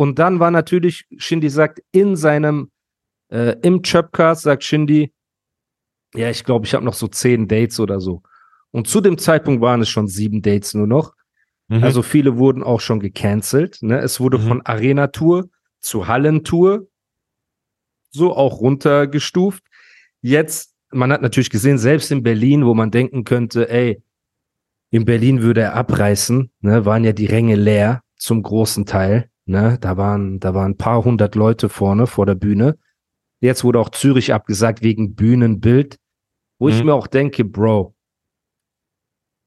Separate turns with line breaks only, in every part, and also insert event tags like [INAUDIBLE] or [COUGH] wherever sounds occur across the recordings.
Und dann war natürlich, Shindy sagt, in seinem, äh, im Chöpcast sagt Shindy, ja, ich glaube, ich habe noch so zehn Dates oder so. Und zu dem Zeitpunkt waren es schon sieben Dates nur noch. Mhm. Also viele wurden auch schon gecancelt. Ne? Es wurde mhm. von Arena-Tour zu Hallentour so auch runtergestuft. Jetzt, man hat natürlich gesehen, selbst in Berlin, wo man denken könnte, ey, in Berlin würde er abreißen, ne, waren ja die Ränge leer zum großen Teil. Ne? Da waren, da waren ein paar hundert Leute vorne vor der Bühne. Jetzt wurde auch Zürich abgesagt wegen Bühnenbild, wo mhm. ich mir auch denke, Bro,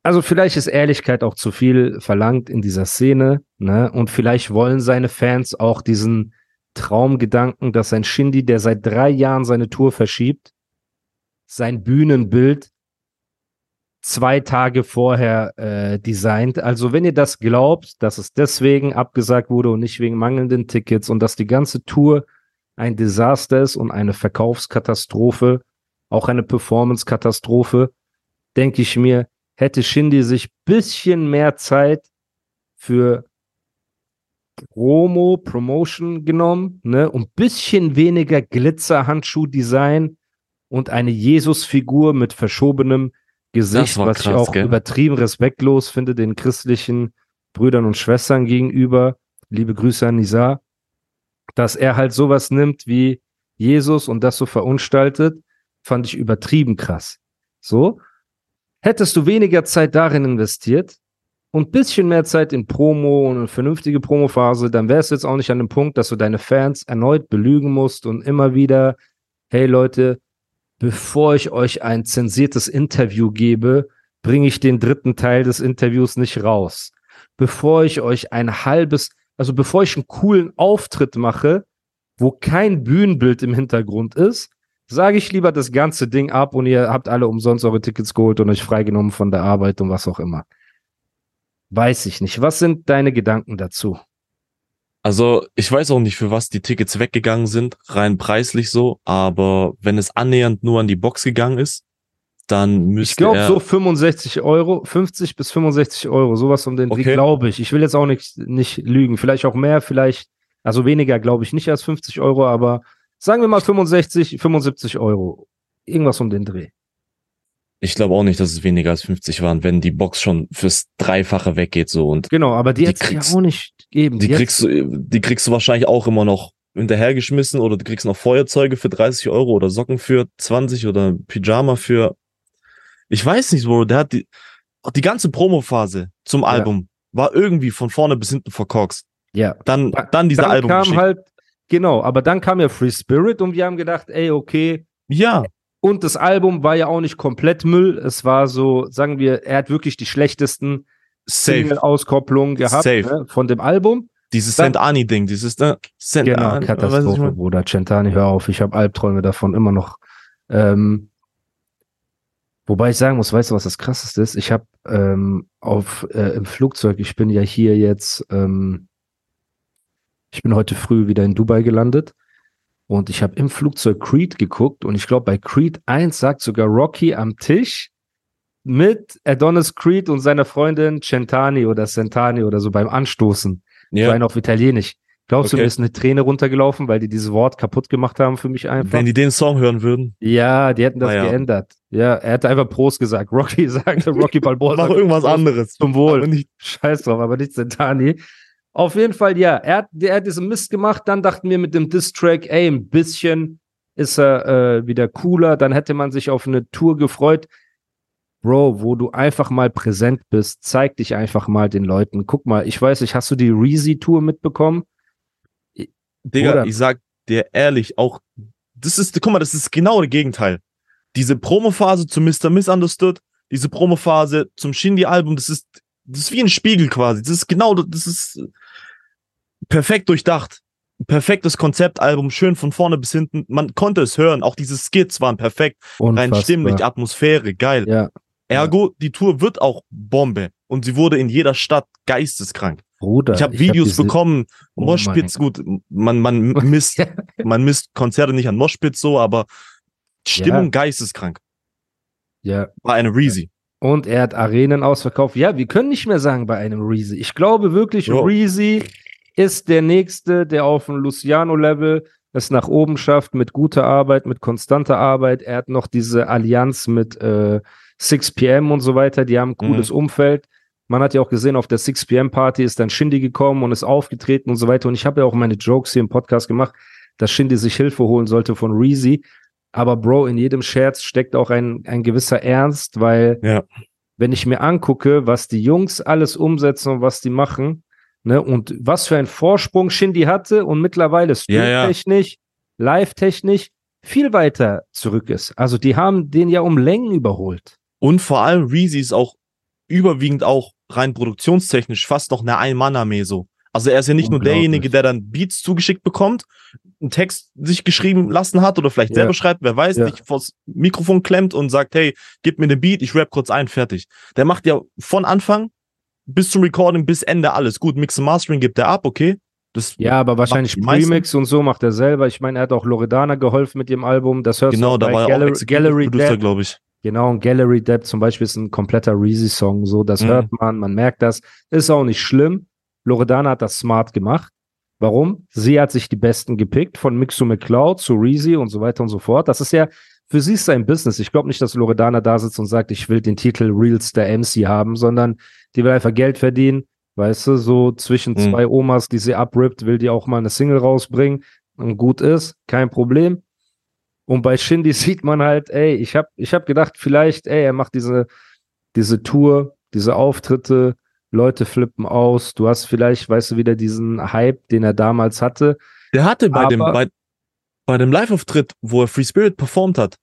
also vielleicht ist Ehrlichkeit auch zu viel verlangt in dieser Szene, ne? Und vielleicht wollen seine Fans auch diesen Traumgedanken, dass ein Shindy, der seit drei Jahren seine Tour verschiebt, sein Bühnenbild zwei Tage vorher äh, designt. Also wenn ihr das glaubt, dass es deswegen abgesagt wurde und nicht wegen mangelnden Tickets und dass die ganze Tour ein Desaster ist und eine Verkaufskatastrophe, auch eine Performance-Katastrophe, denke ich mir, hätte Shindy sich bisschen mehr Zeit für Promo, Promotion genommen, ne, und bisschen weniger Glitzer-Handschuh-Design und eine Jesus-Figur mit verschobenem Gesicht, was krass, ich auch gell? übertrieben respektlos finde, den christlichen Brüdern und Schwestern gegenüber. Liebe Grüße an Nisa. Dass er halt sowas nimmt wie Jesus und das so verunstaltet, fand ich übertrieben krass. So. Hättest du weniger Zeit darin investiert und bisschen mehr Zeit in Promo und eine vernünftige Promophase, dann wärst du jetzt auch nicht an dem Punkt, dass du deine Fans erneut belügen musst und immer wieder, hey Leute, bevor ich euch ein zensiertes Interview gebe, bringe ich den dritten Teil des Interviews nicht raus. Bevor ich euch ein halbes, also bevor ich einen coolen Auftritt mache, wo kein Bühnenbild im Hintergrund ist, sage ich lieber das ganze Ding ab und ihr habt alle umsonst eure Tickets geholt und euch freigenommen von der Arbeit und was auch immer. Weiß ich nicht. Was sind deine Gedanken dazu?
Also, ich weiß auch nicht, für was die Tickets weggegangen sind, rein preislich so, aber wenn es annähernd nur an die Box gegangen ist, dann müsste
Ich glaube so 65 Euro, 50 bis 65 Euro, sowas um den okay. Dreh, glaube ich. Ich will jetzt auch nicht, nicht lügen. Vielleicht auch mehr, vielleicht, also weniger glaube ich nicht als 50 Euro, aber Sagen wir mal 65, 75 Euro. Irgendwas um den Dreh.
Ich glaube auch nicht, dass es weniger als 50 waren, wenn die Box schon fürs Dreifache weggeht so und.
Genau, aber die, die kriegst ja auch nicht geben.
Die, die kriegst du, die kriegst du wahrscheinlich auch immer noch hinterhergeschmissen oder du kriegst noch Feuerzeuge für 30 Euro oder Socken für 20 oder Pyjama für, ich weiß nicht, Bro, der hat die, die ganze Promophase zum Album ja. war irgendwie von vorne bis hinten verkorkst.
Ja.
Dann, dann dieser
dann
Album.
kam halt Genau, aber dann kam ja Free Spirit und wir haben gedacht, ey, okay.
Ja.
Und das Album war ja auch nicht komplett Müll. Es war so, sagen wir, er hat wirklich die schlechtesten Single-Auskopplungen gehabt ne, von dem Album.
Dieses Centani-Ding, dieses da,
Cent Genau, Katastrophe, Bruder. Centani, hör auf, ich habe Albträume davon immer noch. Ähm, wobei ich sagen muss, weißt du, was das krasseste ist? Ich habe ähm, auf äh, im Flugzeug, ich bin ja hier jetzt ähm, ich bin heute früh wieder in Dubai gelandet und ich habe im Flugzeug Creed geguckt und ich glaube, bei Creed 1 sagt sogar Rocky am Tisch mit Adonis Creed und seiner Freundin Centani oder Centani oder so beim Anstoßen. Ja. So auf Italienisch. Glaubst okay. du, mir ist eine Träne runtergelaufen, weil die dieses Wort kaputt gemacht haben für mich einfach?
Wenn die den Song hören würden.
Ja, die hätten das ah, ja. geändert. Ja, er hätte einfach Prost gesagt. Rocky [LAUGHS] sagte, Rocky Balboa.
Mach irgendwas anderes.
Zum Wohl. nicht, Scheiß drauf, aber nicht Centani. Auf jeden Fall, ja, er hat, er hat diesen Mist gemacht. Dann dachten wir mit dem Diss-Track, ey, ein bisschen ist er äh, wieder cooler. Dann hätte man sich auf eine Tour gefreut. Bro, wo du einfach mal präsent bist, zeig dich einfach mal den Leuten. Guck mal, ich weiß nicht, hast du die Reezy-Tour mitbekommen?
Digga, Oder? ich sag dir ehrlich, auch, das ist, guck mal, das ist genau das Gegenteil. Diese Promophase zu Mr. Misunderstood, diese Promophase zum Shindy-Album, das ist das ist wie ein Spiegel quasi. Das ist genau, das ist perfekt durchdacht. Perfektes Konzeptalbum, schön von vorne bis hinten. Man konnte es hören. Auch diese Skits waren perfekt. Rein stimmlich, Atmosphäre, geil.
Ja.
Ergo, die Tour wird auch Bombe. Und sie wurde in jeder Stadt geisteskrank.
Bruder,
Ich habe Videos
hab
bekommen,
Oh
Moshpits,
mein
gut, man, man misst, [LAUGHS] man misst Konzerte nicht an Moshpits so, aber Stimmung
Ja.
geisteskrank.
Ja.
War eine Reezy.
Und er hat Arenen ausverkauft. Ja, wir können nicht mehr sagen bei einem Reezy. Ich glaube wirklich,
Jo.
Reezy ist der Nächste, der auf dem Luciano-Level es nach oben schafft mit guter Arbeit, mit konstanter Arbeit. Er hat noch diese Allianz mit äh, 6pm und so weiter. Die haben ein cooles Umfeld. Man hat ja auch gesehen, auf der 6pm-Party ist dann Shindy gekommen und ist aufgetreten und so weiter. Und ich habe ja auch meine Jokes hier im Podcast gemacht, dass Shindy sich Hilfe holen sollte von Reezy. Aber Bro, in jedem Scherz steckt auch ein, ein gewisser Ernst, weil
Ja.
wenn ich mir angucke, was die Jungs alles umsetzen und was die machen, ne, und was für einen Vorsprung Shindy hatte und mittlerweile
Ja, ja.
streamtechnisch, live-technisch viel weiter zurück ist. Also die haben den ja um Längen überholt.
Und vor allem Reezy ist auch überwiegend auch rein produktionstechnisch fast noch eine Ein-Mann-Armee so. Also er ist ja nicht nur derjenige, der dann Beats zugeschickt bekommt, einen Text sich geschrieben lassen hat oder vielleicht
Ja.
selber schreibt, wer weiß,
Ja.
sich vors Mikrofon klemmt und sagt, hey, gib mir den Beat, ich rap kurz ein, fertig. Der macht ja von Anfang bis zum Recording, bis Ende alles. Gut, Mix und Mastering gibt er ab, okay. Das,
Ja, aber wahrscheinlich. Remix und so macht er selber. Ich meine, er hat auch Loredana geholfen mit ihrem Album. Das hörst du
genau,
auch
da
bei
war er auch
Gallery, Gallery
Producer, glaube ich.
Genau, und Gallery Depp zum Beispiel ist ein kompletter Reezy-Song, so, das
Mhm.
hört man, man merkt das. Ist auch nicht schlimm. Loredana hat das smart gemacht. Warum? Sie hat sich die Besten gepickt, von Mixu McCloud zu Reezy und so weiter und so fort. Das ist ja, für sie ist sein Business. Ich glaube nicht, dass Loredana da sitzt und sagt, ich will den Titel Reels der MC haben, sondern die will einfach Geld verdienen. Weißt du, so zwischen
Mhm.
zwei Omas, die sie abrippt, will die auch mal eine Single rausbringen und gut ist, kein Problem. Und bei Shindy [LAUGHS] sieht man halt, ey, ich hab, ich hab gedacht, vielleicht, ey, er macht diese, diese Tour, diese Auftritte, Leute flippen aus. Du hast vielleicht, weißt du, wieder diesen Hype, den er damals hatte.
Der hatte bei dem,
Aber-
bei, bei dem Live-Auftritt, wo er Free Spirit performt hat,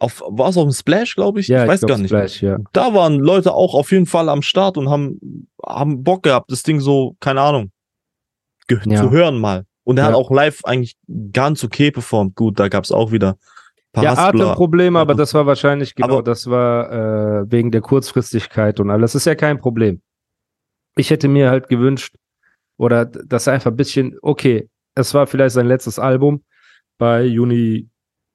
auf, war es auf dem Splash, glaube ich? ich weiß
glaub,
gar nicht.
Splash, ja.
Da waren Leute auch auf jeden Fall am Start und haben, haben Bock gehabt, das Ding so, keine Ahnung,
Ja.
zu hören mal. Und er hat
Ja.
auch live eigentlich ganz okay performt. Gut, da gab es auch wieder ein paar
Ja. Atemprobleme, aber
Ja.
das war wahrscheinlich genau,
Aber-
das war äh, wegen der Kurzfristigkeit und alles. Das ist ja kein Problem. Ich hätte mir halt gewünscht, oder d- dass er einfach ein bisschen, okay, es war vielleicht sein letztes Album bei Uni,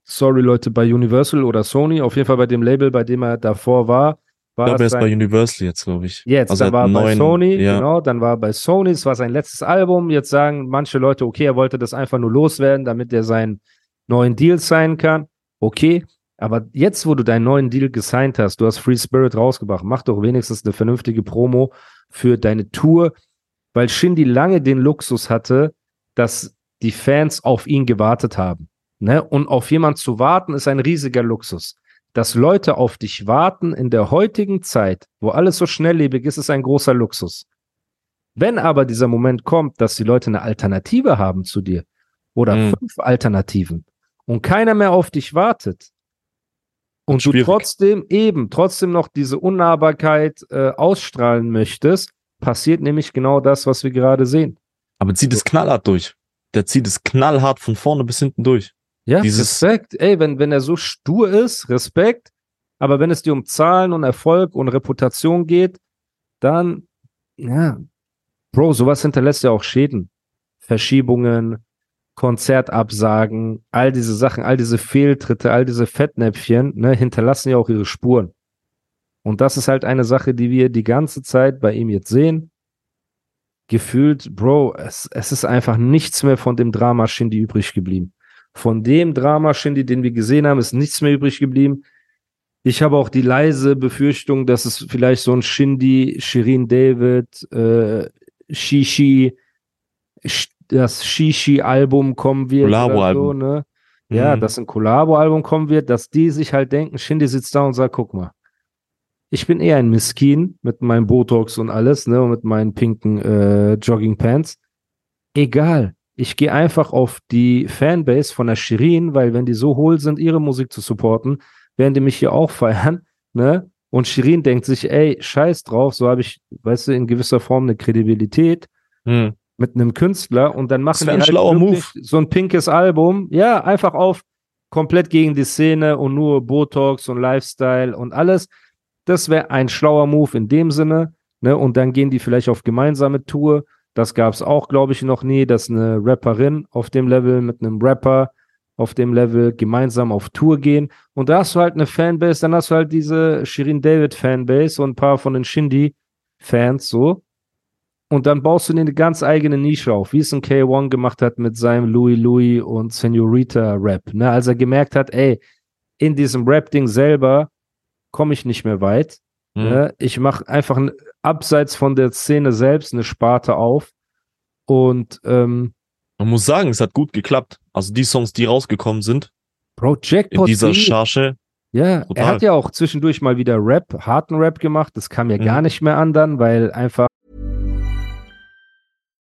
sorry Leute, bei Universal oder Sony, auf jeden Fall bei dem Label, bei dem er davor war.
Ich
war
glaube, er ist
sein-
bei Universal jetzt, glaube ich.
Jetzt,
Also
dann war er bei Sony,
ja.
genau, dann war er bei Sony, es war sein letztes Album. Jetzt sagen manche Leute, okay, er wollte das einfach nur loswerden, damit er seinen neuen Deal signen kann. Okay, aber jetzt, wo du deinen neuen Deal gesigned hast, du hast Free Spirit rausgebracht, mach doch wenigstens eine vernünftige Promo für deine Tour, weil Shindy lange den Luxus hatte, dass die Fans auf ihn gewartet haben. Ne? Und auf jemand zu warten ist ein riesiger Luxus. Dass Leute auf dich warten in der heutigen Zeit, wo alles so schnelllebig ist, ist ein großer Luxus. Wenn aber dieser Moment kommt, dass die Leute eine Alternative haben zu dir oder
Mhm.
fünf Alternativen und keiner mehr auf dich wartet und du trotzdem eben, trotzdem noch diese Unnahbarkeit äh, ausstrahlen möchtest, passiert nämlich genau das, was wir gerade sehen.
Aber zieht es knallhart durch. Der zieht es knallhart von vorne bis hinten durch.
Ja,
Dieses-
Respekt. Ey, wenn, wenn er so stur ist, Respekt. Aber wenn es dir um Zahlen und Erfolg und Reputation geht, dann, ja, Bro, sowas hinterlässt ja auch Schäden. Verschiebungen, Konzertabsagen, all diese Sachen, all diese Fehltritte, all diese Fettnäpfchen, ne, hinterlassen ja auch ihre Spuren. Und das ist halt eine Sache, die wir die ganze Zeit bei ihm jetzt sehen. Gefühlt, Bro, es, es ist einfach nichts mehr von dem Drama Shindy übrig geblieben. Von dem Drama Shindy, den wir gesehen haben, ist nichts mehr übrig geblieben. Ich habe auch die leise Befürchtung, dass es vielleicht so ein Shindy, Shirin David, äh, Shishi, Sh- das Shishi-Album kommen wird. oder So, ne? Ja,
Mhm.
dass ein Collabo-Album kommen wird, dass die sich halt denken, Shindy sitzt da und sagt, guck mal, ich bin eher ein Miskin mit meinem Botox und alles, ne, und mit meinen pinken äh, Jogging-Pants. Egal. Ich gehe einfach auf die Fanbase von der Shirin, weil wenn die so hohl sind, ihre Musik zu supporten, werden die mich hier auch [LAUGHS] feiern, ne? Und Shirin denkt sich, ey, scheiß drauf, so habe ich, weißt du, in gewisser Form eine Kredibilität
Hm.
mit einem Künstler und dann machen die
ein
halt so ein pinkes Album, ja, einfach auf komplett gegen die Szene und nur Botox und Lifestyle und alles. Das wäre ein schlauer Move in dem Sinne, ne? Und dann gehen die vielleicht auf gemeinsame Tour. Das gab es auch, glaube ich, noch nie, dass eine Rapperin auf dem Level mit einem Rapper auf dem Level gemeinsam auf Tour gehen. Und da hast du halt eine Fanbase, dann hast du halt diese Shirin David Fanbase und ein paar von den Shindy-Fans so. Und dann baust du dir eine ganz eigene Nische auf, wie es ein K1 gemacht hat mit seinem Louis Louis und Senorita Rap. Ne? Als er gemerkt hat, ey, in diesem Rap-Ding selber komme ich nicht mehr weit.
Hm.
Ne? Ich mache einfach ein, abseits von der Szene selbst eine Sparte auf. Und ähm,
Man muss sagen, es hat gut geklappt. Also die Songs, die rausgekommen sind
Bro,
in dieser Charge,
Ja,
Brutal.
er hat ja auch zwischendurch mal wieder Rap, harten Rap gemacht. Das kam ja
Mhm.
gar nicht mehr an dann, weil einfach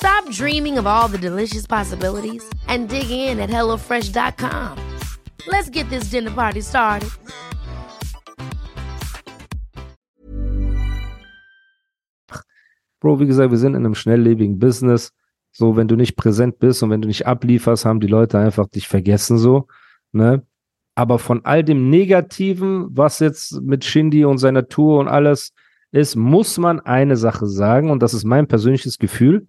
Stop dreaming of all the delicious possibilities and dig in at HelloFresh.com. Let's get this dinner party started.
Bro, wie gesagt, wir sind in einem schnelllebigen Business. So, wenn du nicht präsent bist und wenn du nicht ablieferst, haben die Leute einfach dich vergessen, so, ne? Aber von all dem Negativen, was jetzt mit Shindy und seiner Tour und alles ist, muss man eine Sache sagen und das ist mein persönliches Gefühl.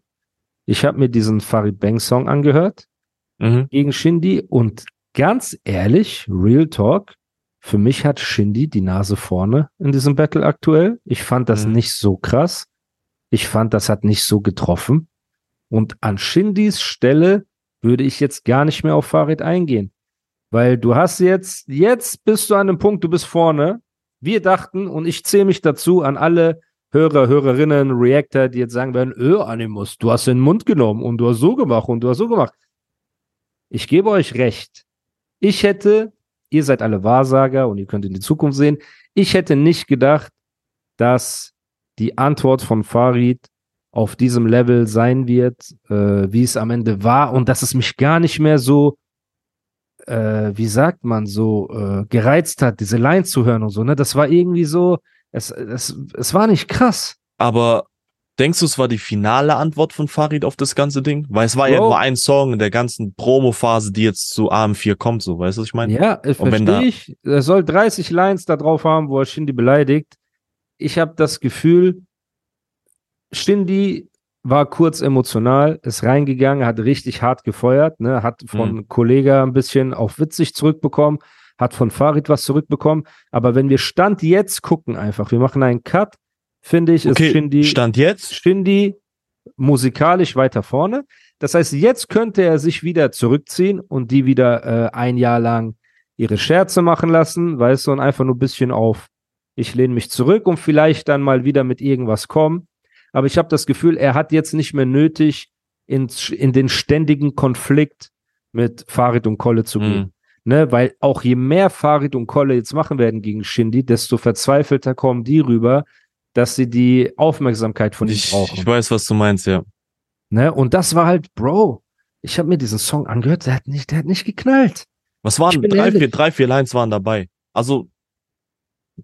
Ich habe mir diesen Farid Bang Song angehört
Mhm.
gegen Shindy und ganz ehrlich, Real Talk, für mich hat Shindy die Nase vorne in diesem Battle aktuell. Ich fand das
Mhm.
nicht so krass. Ich fand, das hat nicht so getroffen. Und an Shindys Stelle würde ich jetzt gar nicht mehr auf Farid eingehen. Weil du hast jetzt, jetzt bist du an einem Punkt, du bist vorne. Wir dachten, und ich zähle mich dazu an alle Hörer, Hörerinnen, Reactor, die jetzt sagen werden, öh, Animus, du hast den Mund genommen und du hast so gemacht und du hast so gemacht. Ich gebe euch recht. Ich hätte, ihr seid alle Wahrsager und ihr könnt in die Zukunft sehen, ich hätte nicht gedacht, dass die Antwort von Farid auf diesem Level sein wird, äh, wie es am Ende war und dass es mich gar nicht mehr so, äh, wie sagt man, so äh, gereizt hat, diese Line zu hören und so. Ne? Das war irgendwie so, es, es, es war nicht krass.
Aber denkst du, es war die finale Antwort von Farid auf das ganze Ding? Weil es war ja
Bro.
nur ein Song in der ganzen Promo-Phase, die jetzt zu AM4 kommt, so, weißt du, was ich meine?
Ja, äh, verstehe ich. Er soll 30 Lines da drauf haben, wo er Shindy beleidigt. Ich habe das Gefühl, Shindy war kurz emotional, ist reingegangen, hat richtig hart gefeuert, ne, hat von
Mhm.
Kollega ein bisschen auf witzig zurückbekommen, hat von Farid was zurückbekommen. Aber wenn wir Stand jetzt gucken einfach, wir machen einen Cut, finde ich, ist
Okay,
Shindy,
Stand jetzt?
Shindy musikalisch weiter vorne. Das heißt, jetzt könnte er sich wieder zurückziehen und die wieder äh, ein Jahr lang ihre Scherze machen lassen, weißt du, und einfach nur ein bisschen auf, ich lehne mich zurück und vielleicht dann mal wieder mit irgendwas kommen. Aber ich habe das Gefühl, er hat jetzt nicht mehr nötig, in, in den ständigen Konflikt mit Farid und Kolle zu gehen.
Mhm.
Ne, weil auch je mehr Farid und Kolle jetzt machen werden gegen Shindy, desto verzweifelter kommen die rüber, dass sie die Aufmerksamkeit von ihm brauchen.
ich weiß, was du meinst, ja.
Ne? Und das war halt, Bro, ich habe mir diesen Song angehört, der hat nicht, der hat nicht geknallt.
Was waren drei,
ehrlich.
vier, drei, vier Lines waren dabei. Also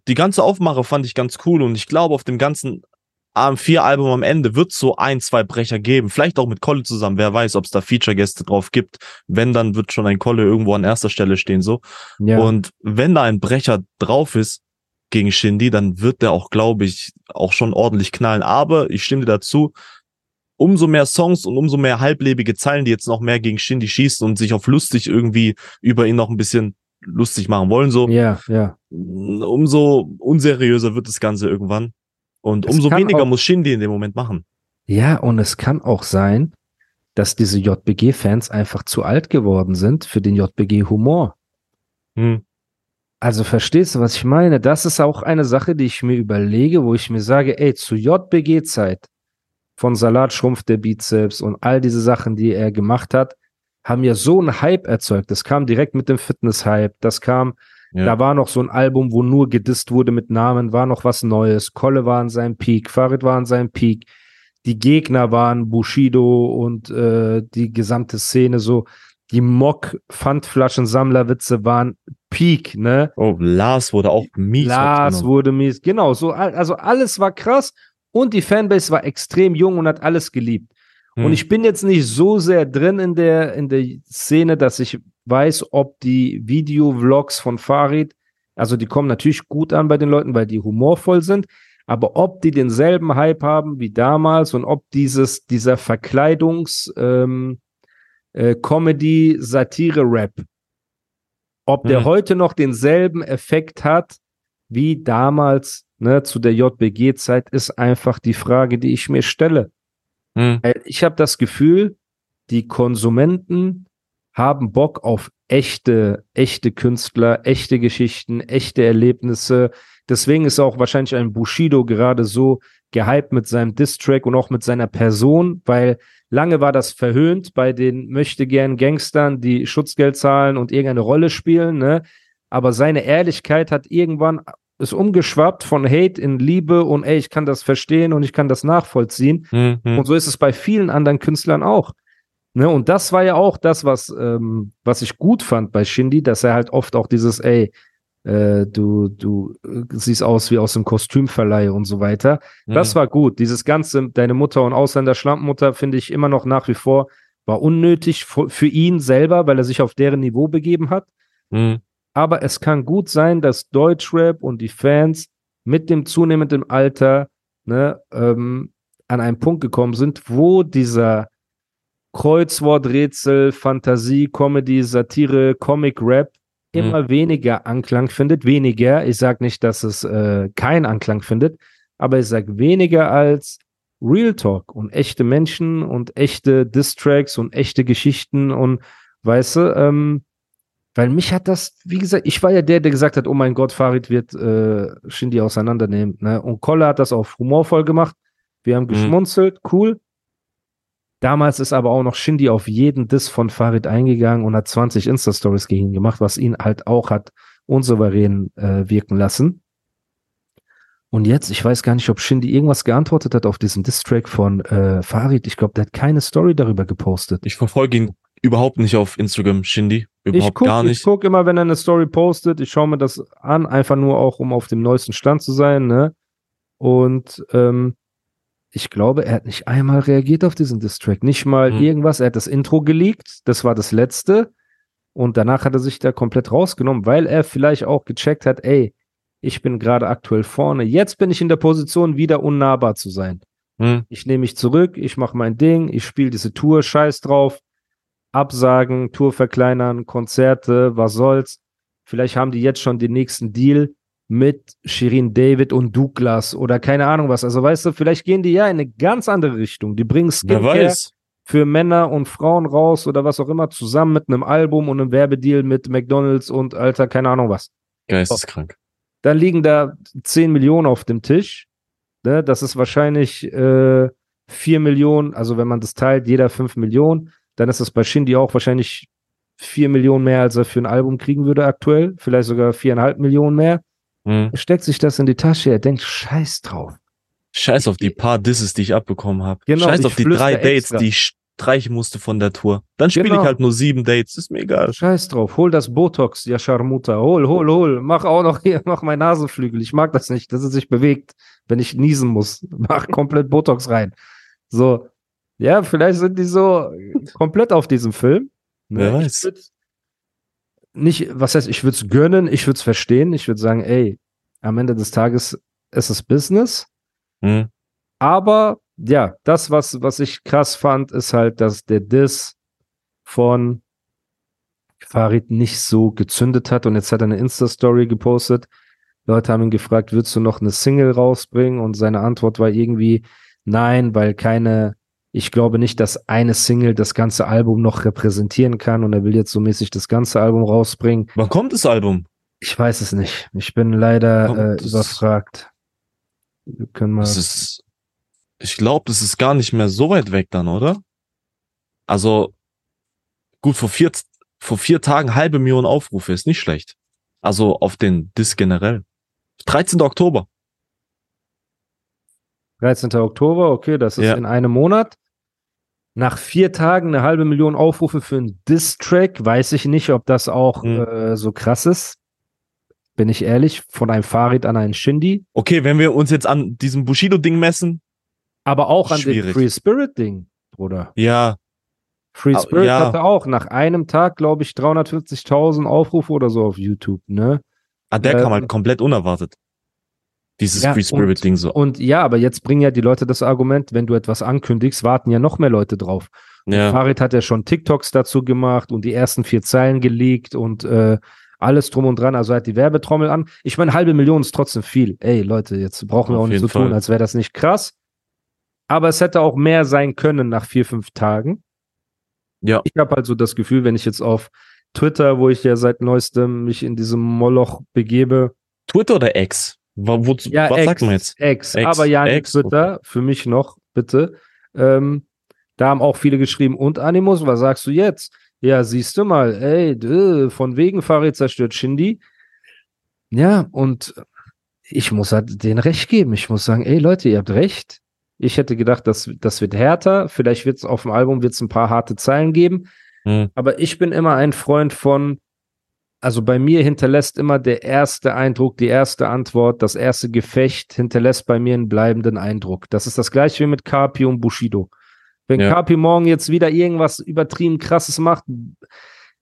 die ganze Aufmache fand ich ganz cool und ich glaube, auf dem ganzen AM4-Album am Ende wird so ein, zwei Brecher geben. Vielleicht auch mit Kolle zusammen. Wer weiß, ob es da Feature-Gäste drauf gibt. Wenn, dann wird schon ein Kolle irgendwo an erster Stelle stehen, so.
Ja.
Und wenn da ein Brecher drauf ist gegen Shindy, dann wird der auch, glaube ich, auch schon ordentlich knallen. Aber ich stimme dir dazu, umso mehr Songs und umso mehr halblebige Zeilen, die jetzt noch mehr gegen Shindy schießen und sich auf lustig irgendwie über ihn noch ein bisschen lustig machen wollen, so,
Ja, ja.
umso unseriöser wird das Ganze irgendwann. Und
Es
umso weniger
auch-
muss Shindy in dem Moment machen.
Ja, und es kann auch sein, dass diese JBG-Fans einfach zu alt geworden sind für den JBG-Humor.
Hm.
Also verstehst du, was ich meine? Das ist auch eine Sache, die ich mir überlege, wo ich mir sage, ey, zu JBG-Zeit von Salat schrumpft der Bizeps und all diese Sachen, die er gemacht hat, haben ja so einen Hype erzeugt. Das kam direkt mit dem Fitness-Hype. Das kam,
Ja.
da war noch so ein Album, wo nur gedisst wurde mit Namen, war noch was Neues. Kolle war an seinem Peak, Farid war an seinem Peak. Die Gegner waren Bushido und äh, die gesamte Szene so. Die Mock-Pfandflaschen-Sammlerwitze waren Peak, ne?
Oh, Lars wurde auch mies
Lars wurde mies. Genau, so, al- also alles war krass und die Fanbase war extrem jung und hat alles geliebt.
Hm.
Und ich bin jetzt nicht so sehr drin in der, in der Szene, dass ich weiß, ob die Video-Vlogs von Farid, also die kommen natürlich gut an bei den Leuten, weil die humorvoll sind, aber ob die denselben Hype haben wie damals und ob dieses, dieser Verkleidungs, ähm, äh, Comedy, Satire-Rap, ob der
Hm.
heute noch denselben Effekt hat wie damals ne, zu der JBG-Zeit, ist einfach die Frage, die ich mir stelle.
Hm.
Weil Ich habe das Gefühl, die Konsumenten haben Bock auf echte, echte Künstler, echte Geschichten, echte Erlebnisse. Deswegen ist auch wahrscheinlich ein Bushido gerade so gehypt mit seinem Diss-Track und auch mit seiner Person, weil lange war das verhöhnt bei den möchtegern Gangstern, die Schutzgeld zahlen und irgendeine Rolle spielen, ne? Aber seine Ehrlichkeit hat irgendwann ist umgeschwappt von Hate in Liebe und ey, ich kann das verstehen und ich kann das nachvollziehen.
Hm, hm.
Und so ist es bei vielen anderen Künstlern auch. Ne? Und das war ja auch das, was, ähm, was ich gut fand bei Shindy, dass er halt oft auch dieses, ey, äh, du, du äh, siehst aus wie aus dem Kostümverleih und so weiter. Das
Hm.
war gut. Dieses ganze, deine Mutter und Ausländer Schlampenmutter, finde ich immer noch nach wie vor, war unnötig für, ihn selber, weil er sich auf deren Niveau begeben hat.
Hm.
Aber es kann gut sein, dass Deutschrap und die Fans mit dem zunehmenden Alter ne, ähm, an einen Punkt gekommen sind, wo dieser Kreuzworträtsel, Fantasie, Comedy, Satire, Comic, Rap immer weniger Anklang findet. Weniger. Ich sage nicht, dass es äh, keinen Anklang findet, aber ich sage weniger als Real Talk und echte Menschen und echte Distracks und echte Geschichten und weißt du, ähm, weil mich hat das, wie gesagt, ich war ja der, der gesagt hat, oh mein Gott, Farid wird äh, Shindy auseinandernehmen. Ne? Und Kolle hat das auch humorvoll gemacht. Wir haben geschmunzelt, cool. Damals ist aber auch noch Shindy auf jeden Diss von Farid eingegangen und hat 20 Insta-Stories gegen ihn gemacht, was ihn halt auch hat unsouverän äh, wirken lassen. Und jetzt, ich weiß gar nicht, ob Shindy irgendwas geantwortet hat auf diesen Diss-Track von äh, Farid. Ich glaube, der hat keine Story darüber gepostet.
Ich verfolge ihn überhaupt nicht auf Instagram, Shindy.
Ich
Überhaupt
guck,
gar
ich
nicht.
guck immer, wenn er eine Story postet, ich schaue mir das an, einfach nur auch, um auf dem neuesten Stand zu sein, ne? Und ähm, ich glaube, er hat nicht einmal reagiert auf diesen Distrack, nicht mal
Hm.
irgendwas. Er hat das Intro geleakt, das war das letzte. Und danach hat er sich da komplett rausgenommen, weil er vielleicht auch gecheckt hat, ey, ich bin gerade aktuell vorne. Jetzt bin ich in der Position, wieder unnahbar zu sein.
Hm.
Ich nehme mich zurück, ich mache mein Ding, ich spiele diese Tour, scheiß drauf. Absagen, Tour verkleinern, Konzerte, was soll's. Vielleicht haben die jetzt schon den nächsten Deal mit Shirin David und Douglas oder keine Ahnung was. Also weißt du, vielleicht gehen die ja in eine ganz andere Richtung. Die bringen Skincare für Männer und Frauen raus oder was auch immer zusammen mit einem Album und einem Werbedeal mit McDonalds und Alter, keine Ahnung was.
Geisteskrank.
Dann liegen da 10 Millionen auf dem Tisch. Ne? Das ist wahrscheinlich äh, 4 Millionen, also wenn man das teilt, jeder 5 Millionen, dann ist das bei Shindy auch wahrscheinlich 4 Millionen mehr, als er für ein Album kriegen würde aktuell. Vielleicht sogar 4,5 Millionen mehr.
Hm.
Er steckt sich das in die Tasche, er denkt, scheiß drauf.
Scheiß auf die paar Disses, die ich abbekommen habe.
Genau,
Scheiß
ich
auf die drei Dates,
extra.
die ich streichen musste von der Tour. Dann spiele
Genau.
ich halt nur sieben Dates. Ist mir egal.
Scheiß drauf, hol das Botox, ja Scharmuta, hol, hol, hol, mach auch noch hier, mach mein Nasenflügel. Ich mag das nicht, dass es sich bewegt, wenn ich niesen muss. [LAUGHS] Mach komplett Botox rein. So, ja, vielleicht sind die so komplett auf diesem Film. Ne?
Wer
Ich
weiß.
würd's Nicht, was heißt, ich würde es gönnen, ich würde es verstehen, ich würde sagen, ey, am Ende des Tages ist es Business,
Hm.
aber ja, das, was, was ich krass fand, ist halt, dass der Diss von Farid nicht so gezündet hat und jetzt hat er eine Insta-Story gepostet. Leute haben ihn gefragt, würdest du noch eine Single rausbringen? Und seine Antwort war irgendwie nein, weil keine, ich glaube nicht, dass eine Single das ganze Album noch repräsentieren kann und er will jetzt so mäßig das ganze Album rausbringen.
Wann kommt das Album?
Ich weiß es nicht. Ich bin leider äh, überfragt. Wir können mal.
Das ist, ich glaube, das ist gar nicht mehr so weit weg dann, oder? Also, gut, vor vier, vor vier Tagen halbe Million Aufrufe ist nicht schlecht. Also auf den Disc generell. 13. Oktober.
13. Oktober, okay, das ist
Ja.
in einem Monat. Nach vier Tagen eine halbe Million Aufrufe für einen Diss-Track, weiß ich nicht, ob das auch
Hm.
äh, so krass ist. Bin ich ehrlich, von einem Farid an einen Shindy,
Okay, wenn wir uns jetzt an diesem Bushido-Ding messen,
aber auch an
Schwierig.
dem Free Spirit-Ding, Bruder.
ja,
Free Spirit
ja.
hatte auch nach einem Tag, glaube ich, 350.000 Aufrufe oder so auf YouTube, ne?
ah, der
Ähm,
kam halt komplett unerwartet. Dieses
Ja,
Free Spirit-Ding so.
Und ja, aber jetzt bringen ja die Leute das Argument, wenn du etwas ankündigst, warten ja noch mehr Leute drauf.
Ja,
Farid hat ja schon TikToks dazu gemacht und die ersten vier Zeilen geleakt und äh, alles drum und dran. Also er hat die Werbetrommel an. Ich meine, halbe Million ist trotzdem viel. Ey, Leute, jetzt brauchen wir
Auf
auch nicht so
jeden
tun,
Fall.
als wäre das nicht krass. Aber es hätte auch mehr sein können nach vier, fünf Tagen.
ja,
Ich habe halt so das Gefühl, wenn ich jetzt auf Twitter, wo ich ja seit neuestem mich in diesem Moloch begebe,
Twitter oder X? Wo, wo,
ja,
was
Ex,
sagt man jetzt?
Ex,
Ex,
aber ja, nicht
Ex,
Twitter, für mich noch, bitte. Ähm, da haben auch viele geschrieben, und Animus, was sagst du jetzt? Ja, siehst du mal, ey, dö, von wegen Farid zerstört Shindy. Ja, und ich muss halt denen recht geben. Ich muss sagen, ey Leute, ihr habt recht. Ich hätte gedacht, das, das wird härter. Vielleicht wird es auf dem Album wird's ein paar harte Zeilen geben.
Hm.
Aber ich bin immer ein Freund von, also bei mir hinterlässt immer der erste Eindruck, die erste Antwort, das erste Gefecht hinterlässt bei mir einen bleibenden Eindruck. Das ist das gleiche wie mit Carpi und Bushido. Wenn
Ja.
Morgen jetzt wieder irgendwas übertrieben krasses macht,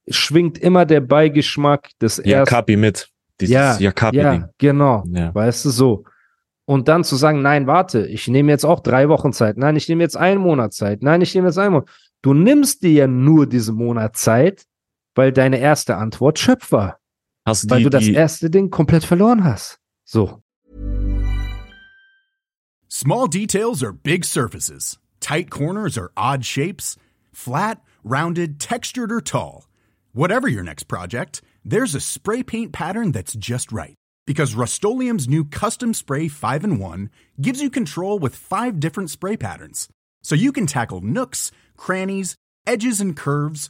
schwingt immer der Beigeschmack des
Ja,
ersten.
Kapi mit. Dieses
Ja,
Jakapi-Ding.
Ja, genau.
Ja.
Weißt du, so. Und dann zu sagen, nein, warte, ich nehme jetzt auch drei Wochen Zeit. Nein, ich nehme jetzt einen Monat Zeit. Nein, ich nehme jetzt einen Monat. Du nimmst dir ja nur diesen Monat Zeit, weil deine erste Antwort Schöpf war.
Hast du
Weil
die,
du das
die,
erste Ding komplett verloren hast. So.
Small details are big surfaces. Tight corners are odd shapes. Flat, rounded, textured, or tall. Whatever your next project, there's a spray paint pattern that's just right. Because Rust new Custom Spray 5 in 1 gives you control with five different spray patterns. So you can tackle nooks, crannies, edges, and curves